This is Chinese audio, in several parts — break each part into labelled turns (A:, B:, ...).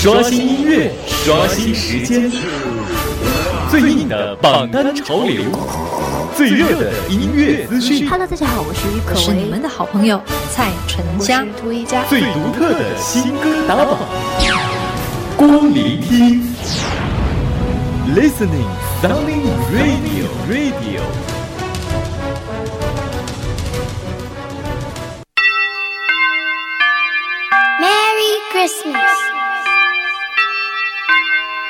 A: 刷新音乐，刷新时间，最硬的榜单潮流，最热的音乐资讯。
B: Hello，大家好，我是于可
C: 是你们的好朋友蔡淳佳，
B: 涂一佳。
A: 最独特的新歌打榜，光聆听，Listening Sounding Radio Radio。
D: Merry Christmas.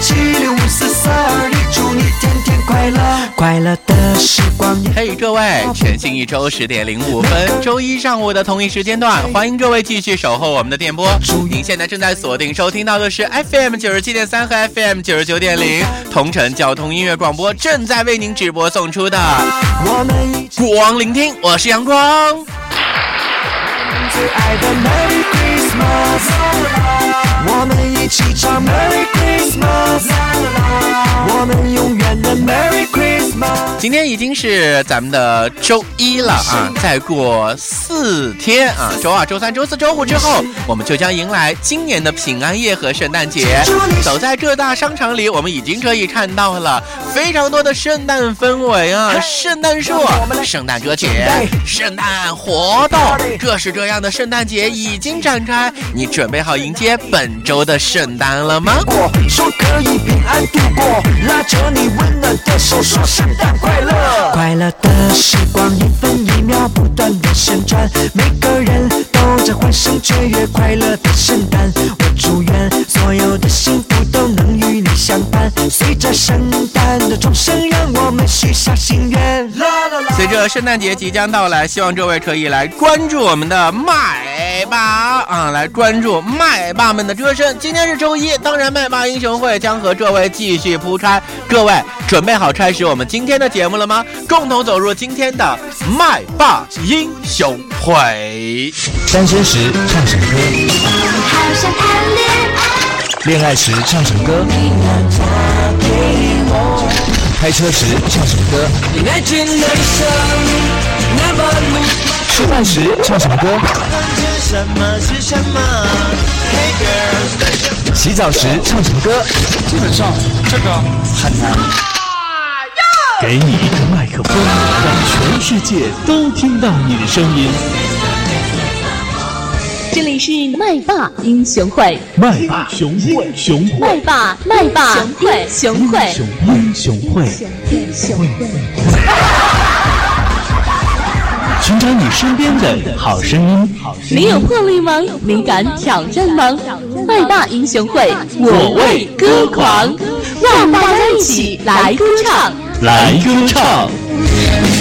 E: 七，六五四三二一，祝你天天快乐！快乐的时光也
F: 嘿，各位，全新一周十点零五分，周一上午的同一时间段，欢迎各位继续守候我们的电波。您现在正在锁定收听到的是 FM 九十七点三和 FM 九十九点零，同城交通音乐广播正在为您直播送出的
E: 我们一起
F: 光聆听，我是阳光。
E: 最爱的 Merry Christmas，一起唱 Merry Christmas，我们永远的 Merry Christmas。
F: 今天已经是咱们的周一了啊，再过四天啊，周二、周三、周四周五之后，我们就将迎来今年的平安夜和圣诞节。走在各大商场里，我们已经可以看到了非常多的圣诞氛围啊，圣诞树、圣诞歌曲、圣诞活动，各式各样的圣诞节已经展开。你准备好迎接本周的圣诞了吗？
E: 说可以平安度过，拉着你温暖的手，说圣诞快乐。快乐的时光一分一秒不断的旋转，每个人都在欢声雀跃，快乐的圣诞。我祝愿所有的幸福都能与你相伴，随着圣诞的钟声，
F: 着圣诞节即将到来，希望各位可以来关注我们的麦霸啊，来关注麦霸们的歌声。今天是周一，当然麦霸英雄会将和各位继续铺开。各位准备好开始我们今天的节目了吗？共同走入今天的麦霸英雄会。
G: 单身时唱什么歌？
D: 好想谈恋爱，
G: 恋爱时唱什么歌？开车时唱什么歌？吃饭时唱什么歌？洗澡时唱什么歌？基本上这个很难。
A: 给你一个麦克风，让全世界都听到你的声音。
B: 这里是麦霸英雄会，
A: 麦霸雄会，雄
B: 麦，霸麦霸英雄会，
A: 雄英雄会，
B: 英雄会。
A: 寻找你身边的好声音。
B: 你有魄力吗？你敢挑战吗？麦霸英雄会，我为歌狂，让大家一起来歌唱。
A: 来歌唱。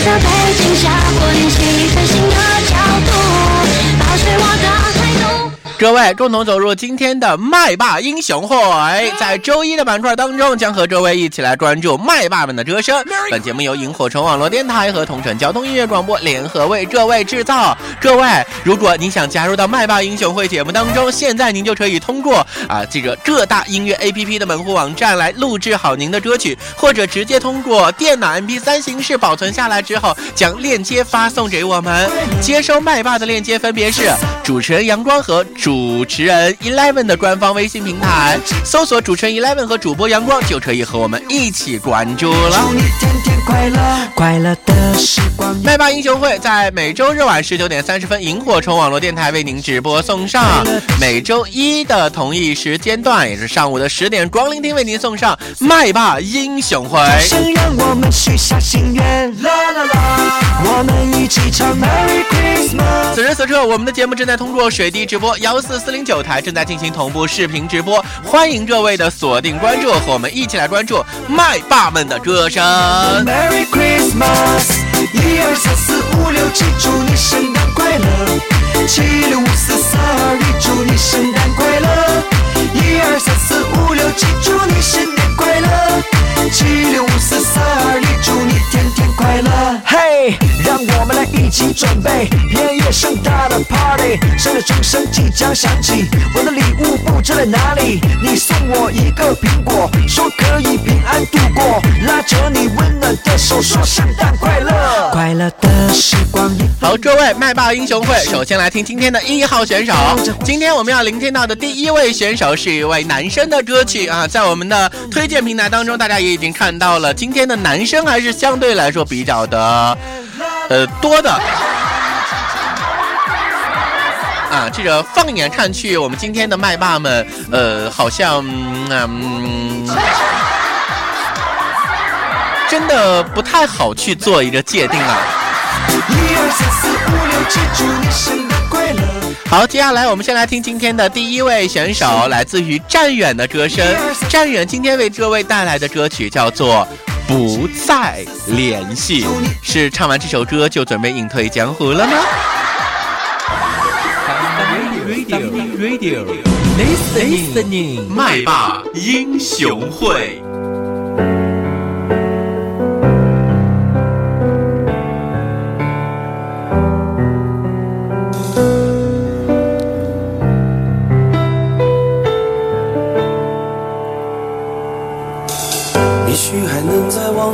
D: 在背景下混气氛新的角度，保持我的。
F: 各位共同走入今天的麦霸英雄会，在周一的板块当中，将和各位一起来关注麦霸们的歌声。本节目由萤火虫网络电台和同城交通音乐广播联合为各位制造。各位，如果您想加入到麦霸英雄会节目当中，现在您就可以通过啊这个各大音乐 APP 的门户网站来录制好您的歌曲，或者直接通过电脑 MP3 形式保存下来之后，将链接发送给我们。接收麦霸的链接分别是主持人阳光和主持人 Eleven 的官方微信平台，搜索主持人 Eleven 和主播阳光，就可以和我们一起关注了。
E: 祝你天天快乐，快乐的时光。
F: 麦霸英雄会在每周日晚十九点三十分，萤火虫网络电台为您直播送上；每周一的同一时间段，也是上午的十点，光聆听为您送上麦霸英雄会。
E: 让我们许下心愿，啦啦啦，我们一起唱 Merry Christmas。
F: 此时此刻，我们的节目正在通过水滴直播幺幺四四零九台正在进行同步视频直播欢迎各位的锁定关注和我们一起来关注麦霸们的歌声。
E: Merry christmas 一二三四五六七祝你圣诞快乐。七六五四三二一祝你圣诞快乐。一二三四五六七祝你新年快乐。七六五四三二一祝你天天快乐。嘿让我们来一起准备，偏夜盛大的 party，圣诞钟声即将响起，我的礼物不知在哪里？你送我一个苹果，说可以平安度过，拉着你温暖的手说圣诞快乐，快乐的时光
F: 好，各位麦霸英雄会，首先来听今天的一号选手。今天我们要聆听到的第一位选手是一位男生的歌曲啊，在我们的推荐平台当中，大家也已经看到了，今天的男生还是相对来说比较的，呃，多的。啊，这个放眼看去，我们今天的麦霸们，呃，好像，嗯，真的不太好去做一个界定啊。好，接下来我们先来听今天的第一位选手，来自于战远的歌声。战远今天为各位带来的歌曲叫做《不再联系》，是唱完这首歌就准备隐退江湖了吗
A: ？Radio。Listening 麦霸英雄会。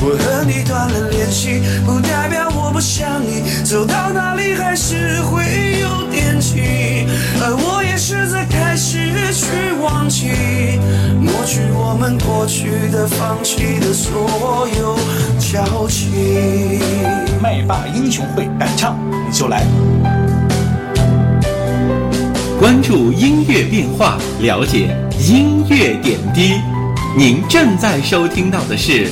H: 我和你断了联系，不代表我不想你，走到哪里还是会有惦记，而我也试着开始去忘记，抹去我们过去的、放弃的所有交集。
G: 麦霸英雄会敢唱你就来。
A: 关注音乐变化，了解音乐点滴。您正在收听到的是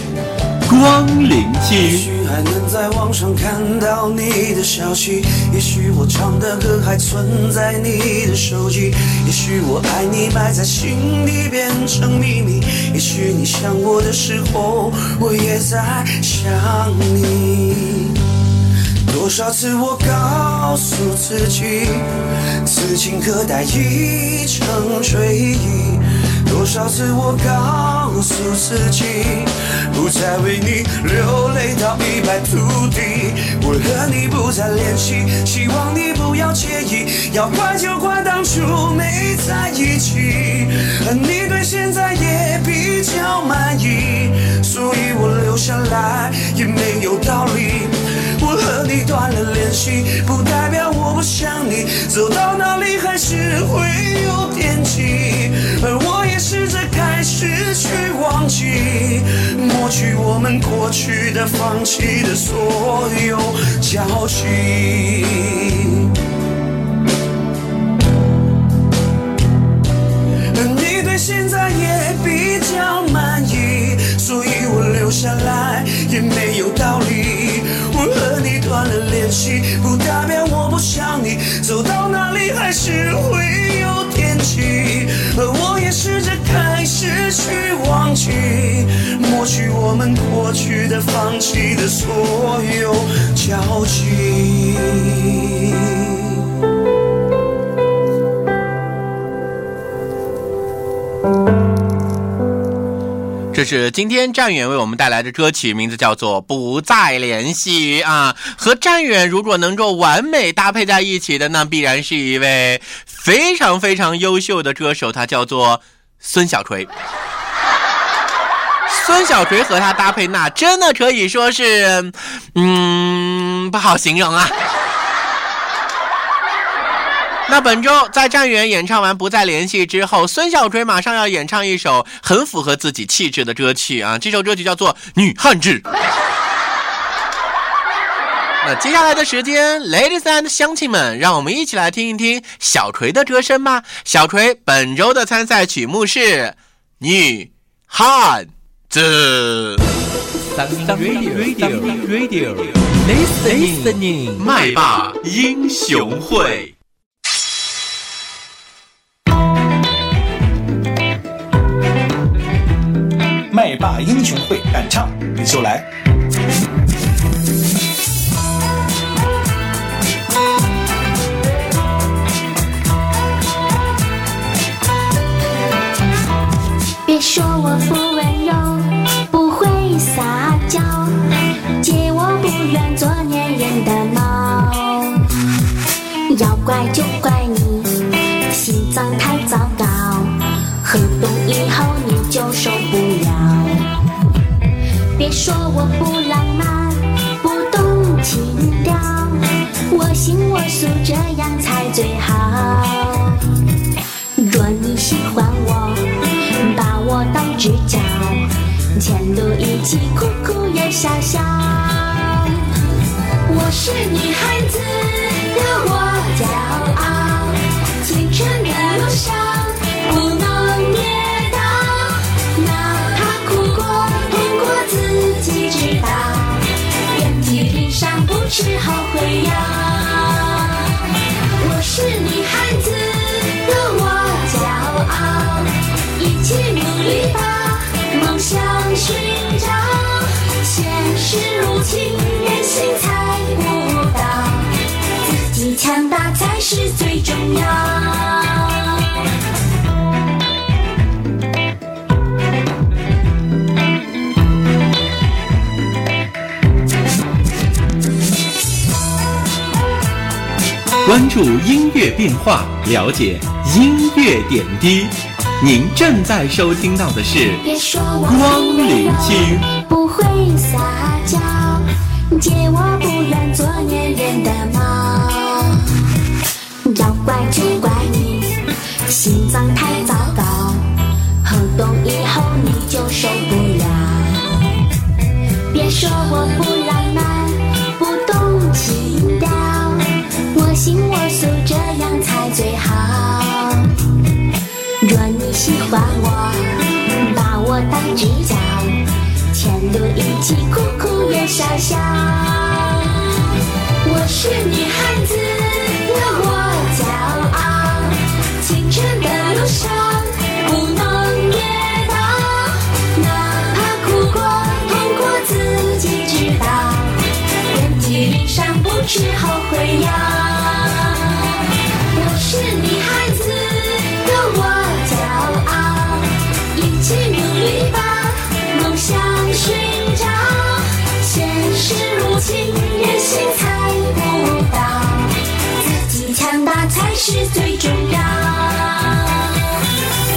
A: 光临
H: 也。许还能在网上看到你的消息，也许我唱的歌还存在你的手机，也许我爱你埋在心底变成秘密，也许你想我的时候，我也在想你。多少次我告诉自己，此情可待已成追忆。多少次我告诉自己，不再为你流泪到一败涂地。我和你不再联系，希望你不要介意。要怪就怪当初没在一起，而你对现在也比较满意，所以我留下来也没有道理。我和你断了联系，不代表我不想你，走到哪里还是会有惦记，而我开始去忘记，抹去我们过去的、放弃的所有交集。你对现在也比较满意，所以我留下来也没有道理。我和你断了联系，不代表我不想你，走到哪里还是会有惦记，而我也是失去忘记，抹去我们过去的、放弃的所有交集。
F: 这是今天战远为我们带来的歌曲，名字叫做《不再联系》啊。和战远如果能够完美搭配在一起的，那必然是一位非常非常优秀的歌手，他叫做孙小锤。孙小锤和他搭配，那真的可以说是，嗯，不好形容啊。那本周在战远演唱完《不再联系》之后，孙小锤马上要演唱一首很符合自己气质的歌曲啊！这首歌曲叫做《女汉子》。那接下来的时间，ladies and 乡亲们，让我们一起来听一听小锤的歌声吧。小锤本周的参赛曲目是《女汉子》。
A: Radio Radio Listening 麦霸英雄会。
G: 麦霸英雄会敢唱你就来。
D: 说我不浪漫，不懂情调，我行我素这样才最好。若你喜欢我，把我当知交，前路一起哭哭也笑笑。我是女孩子，有我吃后悔药。我是女孩子，有我骄傲，一起努力把梦想寻找。现实如情，人心猜不到，自己强大才是最重要。
A: 关注音乐变化，了解音乐点滴。您正在收听到的是光临期。
D: 不会撒娇，借我不愿做粘人的猫。要怪就怪你心脏太糟知交，前路一起哭哭也笑笑。我是女汉子，最重要。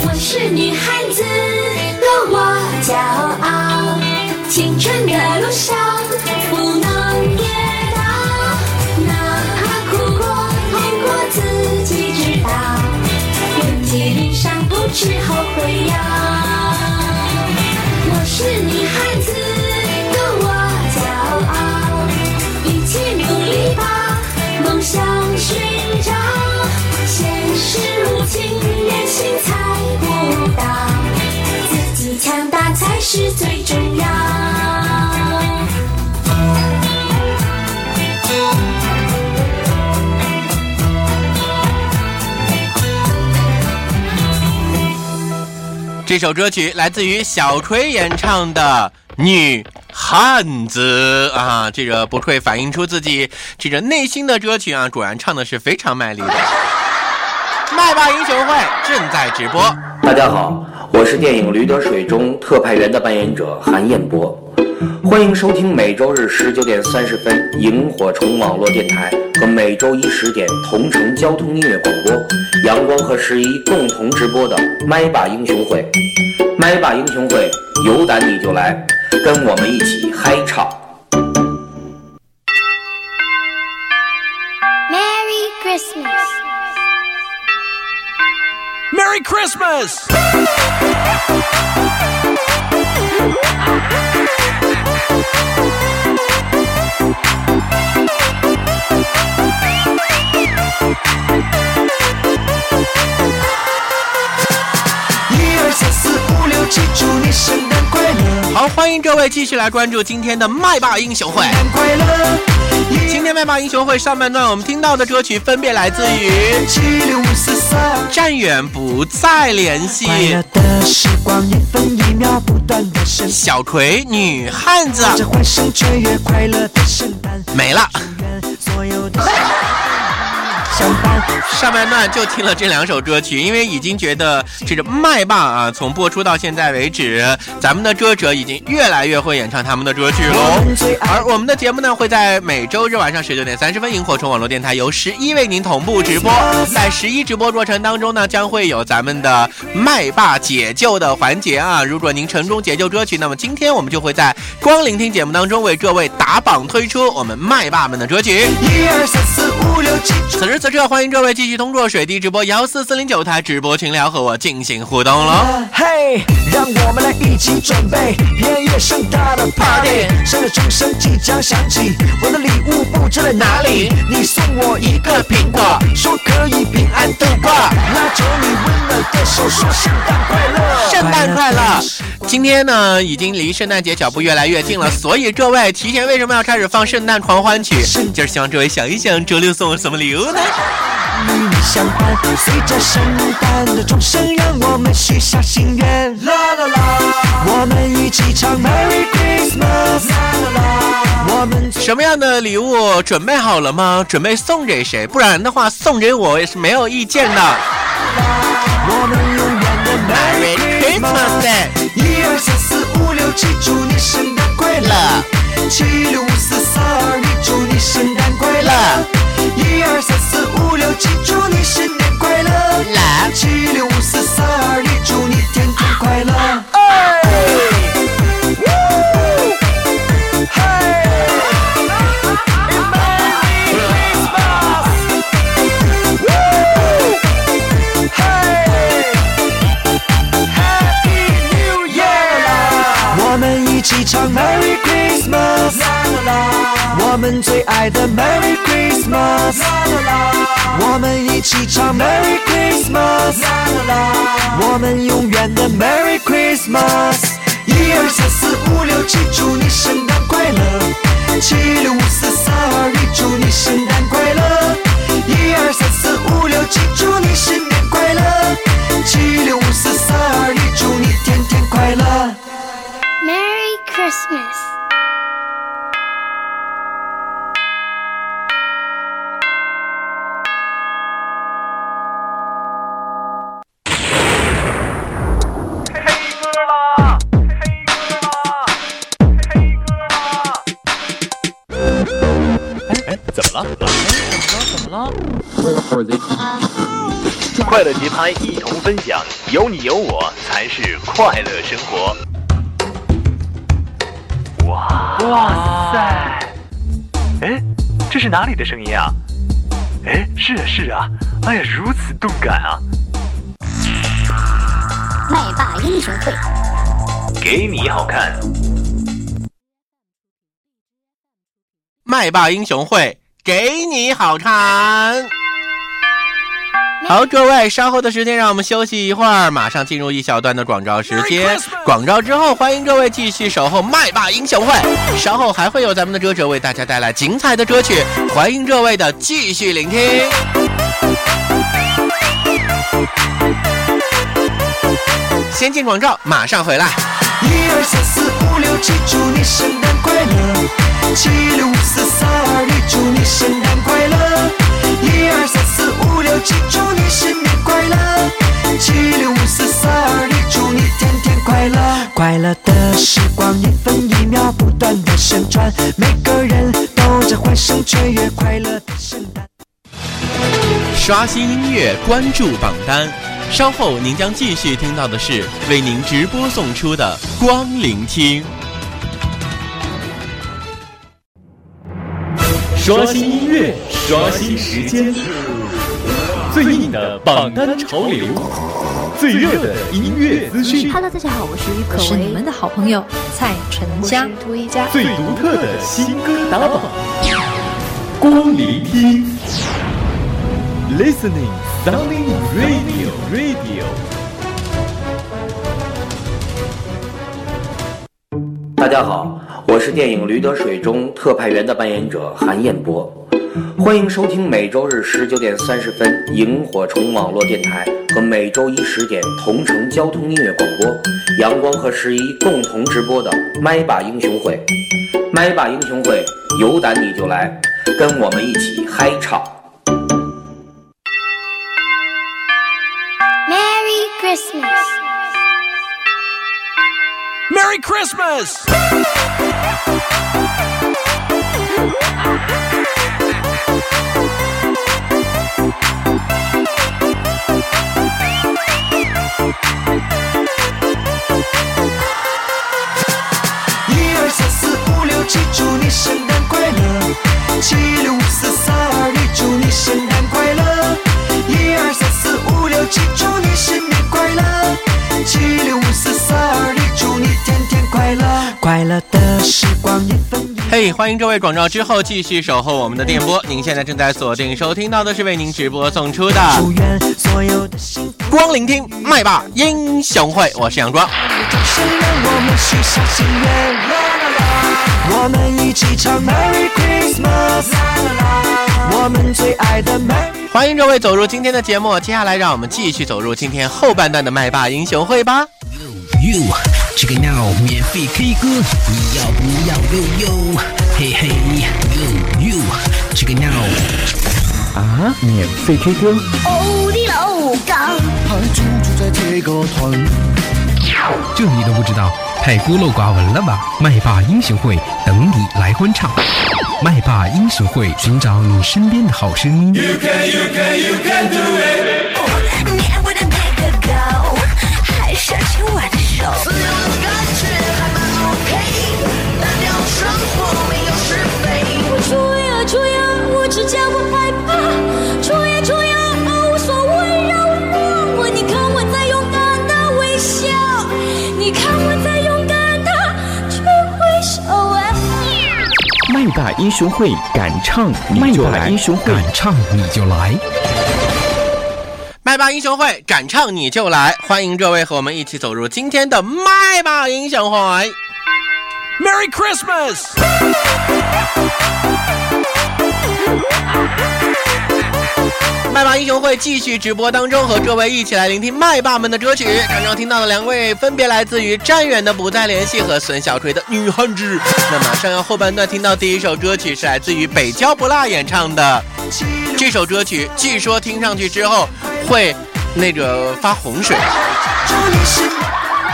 D: 我是女孩子，有我骄傲，青春的路上是最重要。
F: 这首歌曲来自于小锤演唱的《女汉子》啊，这个不愧反映出自己这个内心的歌曲啊，果然唱的是非常卖力的。麦霸英雄会正在直播，
I: 大家好，我是电影《驴得水》中特派员的扮演者韩彦博，欢迎收听每周日十九点三十分萤火虫网络电台和每周一十点同城交通音乐广播，阳光和十一共同直播的麦霸英雄会。麦霸英雄会，有胆你就来，跟我们一起嗨唱。
D: Merry Christmas。
G: merry christmas!
D: 一
E: 二三四五六七祝你圣诞快乐
F: 好欢迎各位继续来关注今天的麦霸英雄会。今天麦霸英雄会上半段我们听到的歌曲分别来自于
E: 七五四
F: 站远不再联系、
E: 的时光一分一秒不断的升，
F: 小葵女汉子
E: 这欢声雀跃，快乐的圣诞，
F: 没了。上半段就听了这两首歌曲，因为已经觉得这个麦霸啊，从播出到现在为止，咱们的歌者已经越来越会演唱他们的歌曲喽。而我们的节目呢，会在每周日晚上十九点三十分，萤火虫网络电台由十一为您同步直播。在十一直播过程当中呢，将会有咱们的麦霸解救的环节啊。如果您成功解救歌曲，那么今天我们就会在光聆听节目当中为各位打榜推出我们麦霸们的歌曲。
E: 一二三四，
F: 此时此刻，欢迎各位继续通过水滴直播幺四四零九台直播群聊和我进行互动喽。
E: 嘿，让我们来一起准备偏越盛大的 party，生日钟声即将响起，我的礼物布置在哪里？你送我一个苹果，说可以平安度过，拉着你温暖的手，说圣诞快乐，
F: 圣诞快乐！今天呢，已经离圣诞节脚步越来越近了，所以各位提前为什么要开始放圣诞狂欢曲？就是希望各位想一想，周六送我什么礼物呢？
E: 与你相伴，随着圣诞的钟声，让我们许下心愿。啦啦啦，我们一起唱 Merry Christmas。啦啦啦，我们
F: 什么样的礼物准备好了吗？准备送给谁？不然的话，送给我也是没有意见的。
E: 我们永远的 Merry Christmas。一二三四五六七，祝你圣诞快乐。七六五四三二一，祝你圣诞。一二三四五六七，祝你新年快乐。
F: 来。
E: 七六五四三二一，祝你天天快乐。我们一起唱 Merry Christmas，我们最爱的 Merry Christmas，啦啦啦我们一起唱 Merry Christmas，啦啦啦我们永远的 Merry Christmas。一二三四五六七，祝你圣诞快乐！七六五四三二一，祝你圣诞快乐！一二三四五六七，祝你新年快乐！七六五四三二一，祝你天天快乐
D: ！Merry Christmas.
A: 乐节拍一同分享，有你有我才是快乐生活。哇哇塞！哎，这是哪里的声音啊？哎，是啊是啊，哎呀，如此动感啊！
D: 麦霸英雄会，
A: 给你好看。
F: 麦霸英雄会给你好看。好，各位，稍后的时间让我们休息一会儿，马上进入一小段的广告时间。广告之后，欢迎各位继续守候麦霸英雄会。稍后还会有咱们的歌者为大家带来精彩的歌曲，欢迎各位的继续聆听。先进广告，马上回来。
E: 一二三四五六七，祝你圣诞快乐！七六五四三二一，祝你圣诞快乐！一二三四五六七，祝你新年快乐！七六五四三二一，祝你天天快乐！快乐的时光一分一秒不断的旋转，每个人都在欢声雀跃，快乐的圣诞。
F: 刷新音乐，关注榜单。稍后您将继续听到的是为您直播送出的光聆听。
A: 刷新音乐，刷新时间，最硬的榜单潮流，最热的音乐资讯
C: ，Hello，大家好，我是于可为，是你们的好朋友蔡淳佳。
B: 涂一佳，
A: 最独特的新歌打榜，光聆听，Listening Sounding Radio Radio。
I: 大家好，我是电影《驴得水》中特派员的扮演者韩彦博，欢迎收听每周日十九点三十分萤火虫网络电台和每周一十点同城交通音乐广播，阳光和十一共同直播的麦霸英雄会。麦霸英雄会，有胆你就来，跟我们一起嗨唱。
J: Merry Christmas.
E: Merry Christmas 1234567，祝你圣诞快乐。7654321，祝你圣诞快乐。1234567，祝你新年快乐。7654321。你天天快乐！快乐的时光一分一。
F: 嘿欢迎这位广告之后继续守候我们的电波。您现在正在锁定收听到的是为您直播送出的。光聆听麦霸英雄会，我是杨庄。
E: 掌声让我们许下心愿，啦啦啦！我们一起唱 Merry Christmas，啦啦啦！我们最爱的 Merry。
F: 欢迎各位走入今天的节目，接下来让我们继续走入今天后半段的麦霸英雄会吧。
K: You check it now，免费 K 歌，你要不要悠悠？嘿嘿，You You check it now。
L: 啊，免费 K 歌，
J: 哦的楼岗，
E: 还驻驻在这个团，
K: 这你都不知道，太孤陋寡闻了吧？麦霸英雄会等你来欢唱，麦霸英雄会寻找你身边的好声音。
J: 年我的那个高，还想牵我的手。所有的感觉还蛮 OK，单调生活没有是非。我出呀出呀，我只叫不害怕。出呀出呀，哦无所谓，让我让我。你看我在勇敢的微笑，你看我在勇敢的去挥手啊。
L: 麦霸英雄会敢唱你就来，
K: 英雄会敢唱你就来。
F: 麦霸英雄会，敢唱你就来！欢迎各位和我们一起走入今天的麦霸英雄会。
E: Merry Christmas！
F: 麦霸英雄会继续直播当中，和各位一起来聆听麦霸们的歌曲。刚刚听到的两位分别来自于战远的《不再联系》和孙小锤的《女汉子》。那马上要后半段听到第一首歌曲是来自于北郊不辣演唱的这首歌曲，据说听上去之后会那个发洪水。
E: 祝你生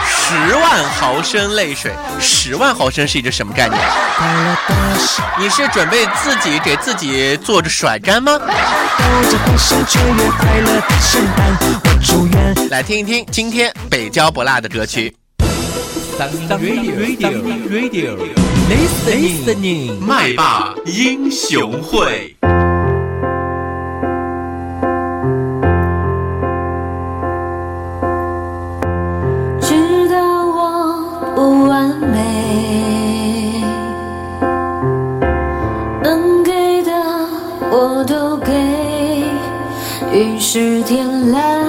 F: 十万毫升泪水，十万毫升是一个什么概念？你是准备自己给自己做着甩干吗？来听一听今天北郊不辣的歌曲。
L: Listening，麦霸英雄会。
J: 完美，能给的我都给，于是天蓝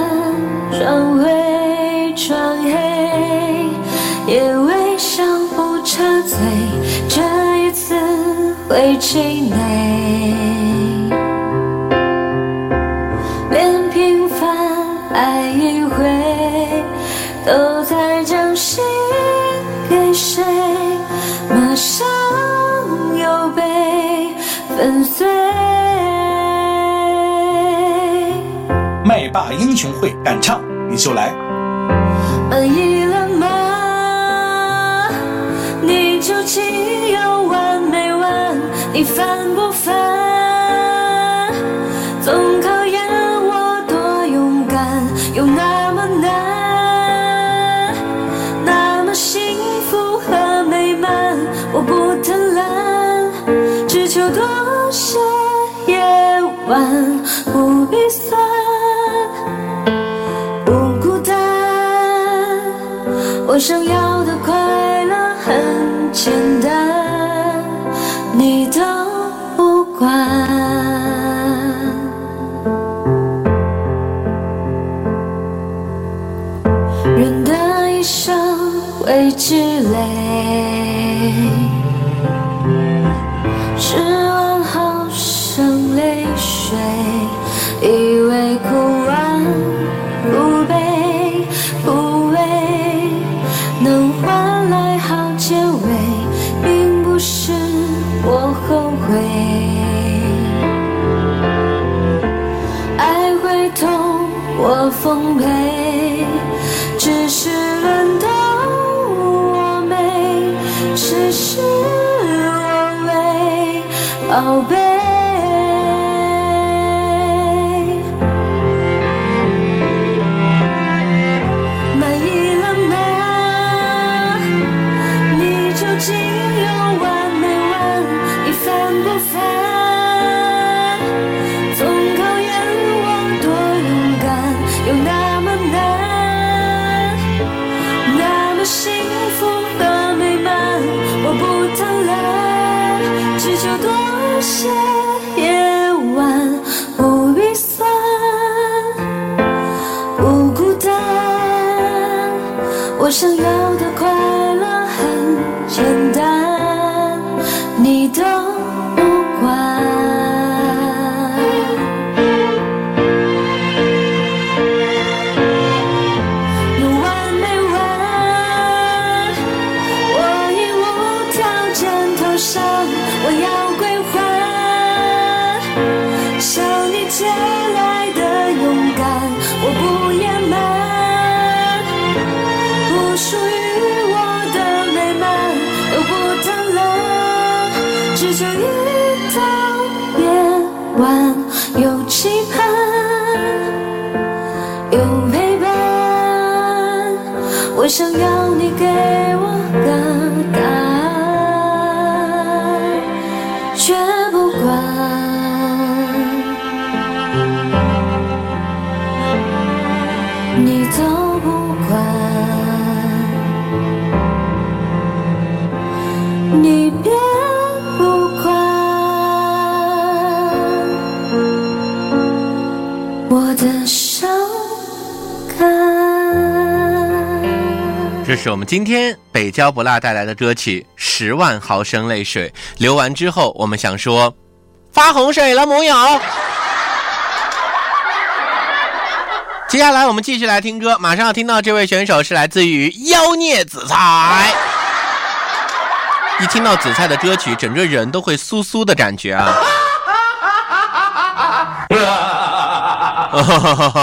J: 转灰转黑，也微笑不插嘴，这一次会气馁。
G: 英雄会敢唱你就来。
J: 我想要的快乐很简单，你我想要
F: 是我们今天北郊不辣带来的歌曲《十万毫升泪水》。流完之后，我们想说，发洪水了没有？接下来我们继续来听歌，马上要听到这位选手是来自于妖孽紫菜。一听到紫菜的歌曲，整个人都会酥酥的感觉啊！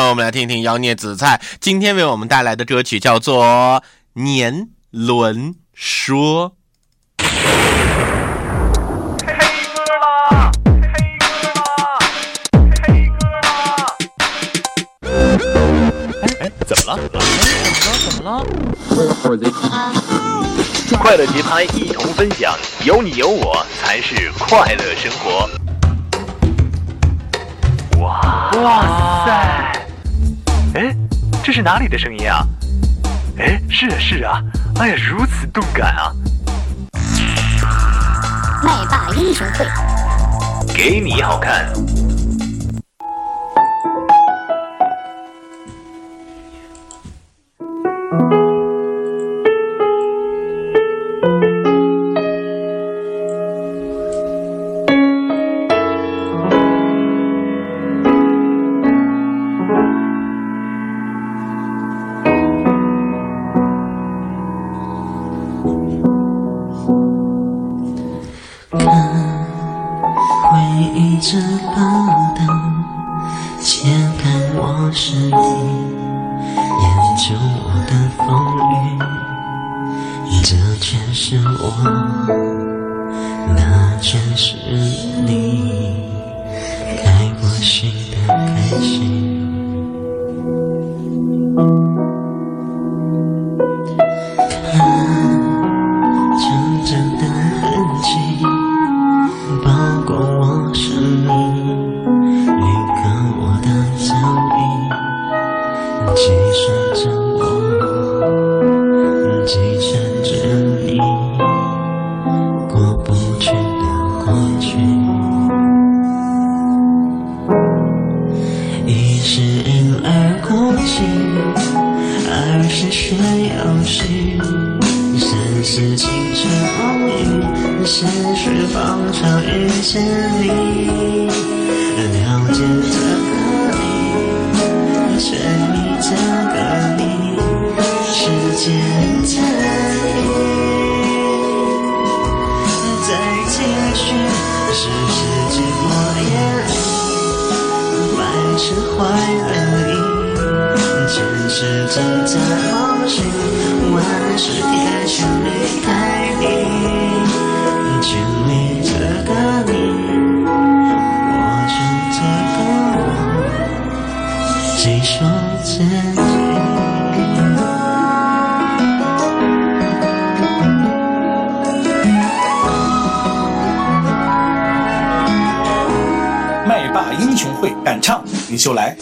F: 我们来听听妖孽紫菜今天为我们带来的歌曲，叫做《年轮说》。
A: 哎，怎么了？怎么了？怎么了？快乐节拍一同分享，有你有我才是快乐生活。哇哇塞！哎，这是哪里的声音啊？哎，是啊是啊，哎呀，如此动感啊！
D: 麦霸英雄会，
A: 给你好看。
M: 是你，研究我的风雨，这全是我，那全是你，开我心的开心。释怀而已，前世正在梦醒，万是铁心离开
G: 会敢唱，
M: 你就来。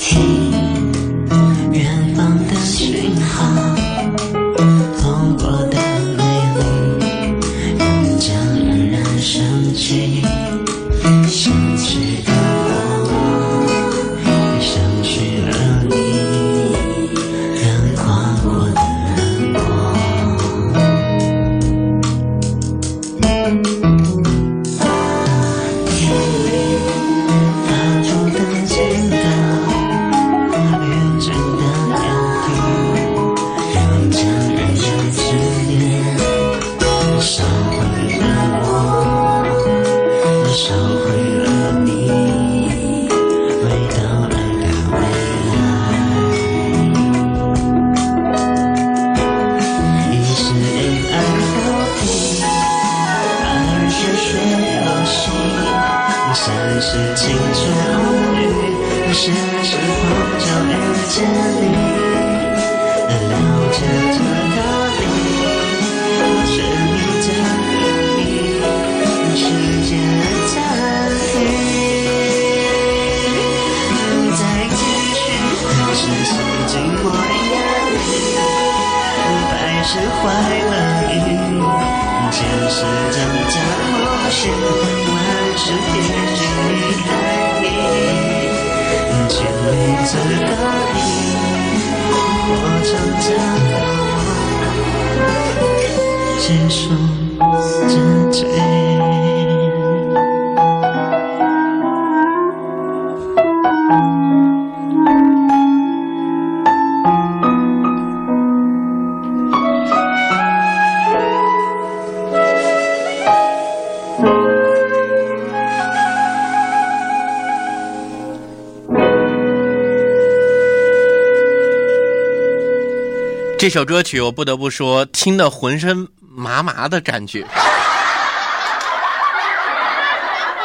M: 这
F: 首歌曲我不得不说，听得浑身麻麻的感觉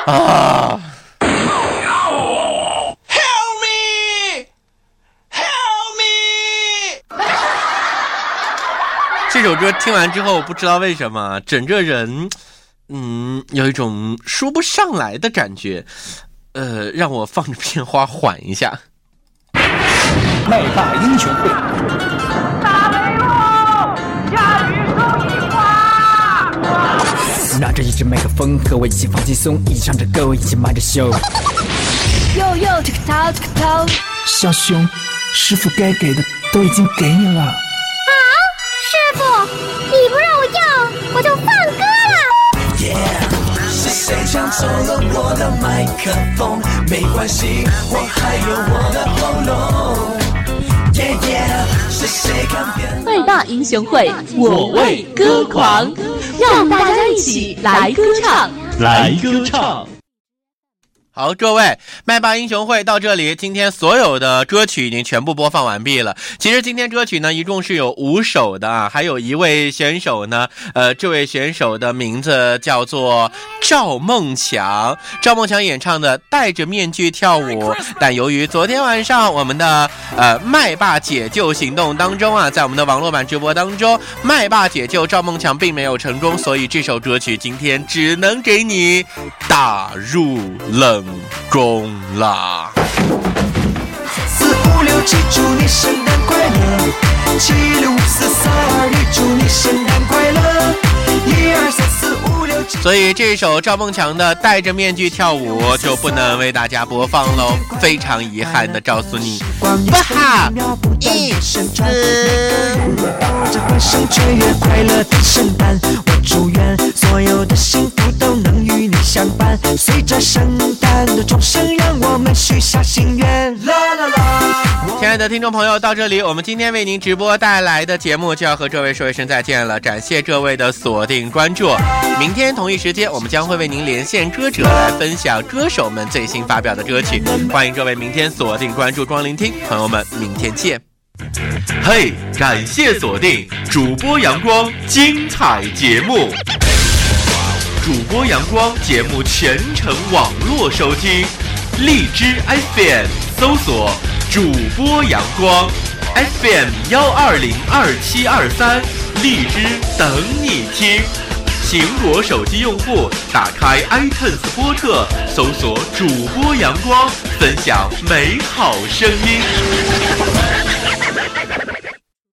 F: 啊
E: ！Help me! Help me!
F: 这首歌听完之后，我不知道为什么，整个人，嗯，有一种说不上来的感觉。呃，让我放着片花缓一下。
G: 麦霸英雄会，
N: 拿着一支麦克风，和我一起放轻松，一起唱着歌，一起买着秀。
J: 哟哟，这个头，这个头。
N: 小熊，师傅该给的都已经给你了。
O: 啊，师傅，你不让我要，我就放歌了。
H: Yeah，是谁抢走了我的麦克风？没关系，我还有我的喉咙。
B: 麦霸英雄会，我为歌狂，让大家一起来歌唱，
F: 来歌唱。好，各位，麦霸英雄会到这里，今天所有的歌曲已经全部播放完毕了。其实今天歌曲呢，一共是有五首的啊，还有一位选手呢，呃，这位选手的名字叫做赵梦强，赵梦强演唱的《戴着面具跳舞》，但由于昨天晚上我们的呃麦霸解救行动当中啊，在我们的网络版直播当中，麦霸解救赵梦强并没有成功，所以这首歌曲今天只能给你打入冷。中啦！
H: 四五六七，祝你圣诞快乐！七六五四三二一，祝你圣诞快乐！一二三四五六。
F: 所以这首赵梦强的《戴着面具跳舞》就不能为大家播放喽，非常遗憾的告诉你。
H: 哇哈！嗯。亲
F: 爱的听众朋友，到这里，我们今天为您直播带来的节目就要和这位说一声再见了。感谢这位的锁定关注，明天同一时间，我们将会为您连线歌者来分享歌手们最新发表的歌曲。欢迎各位明天锁定关注光聆听，朋友们，明天见。嘿，感谢锁定主播阳光精彩节目，主播阳光节目全程网络收听，荔枝 FM 搜索。主播阳光，FM 幺二零二七二三，荔枝等你听。苹果手机用户打开 iTunes 播客，搜索主播阳光，分享美好声音。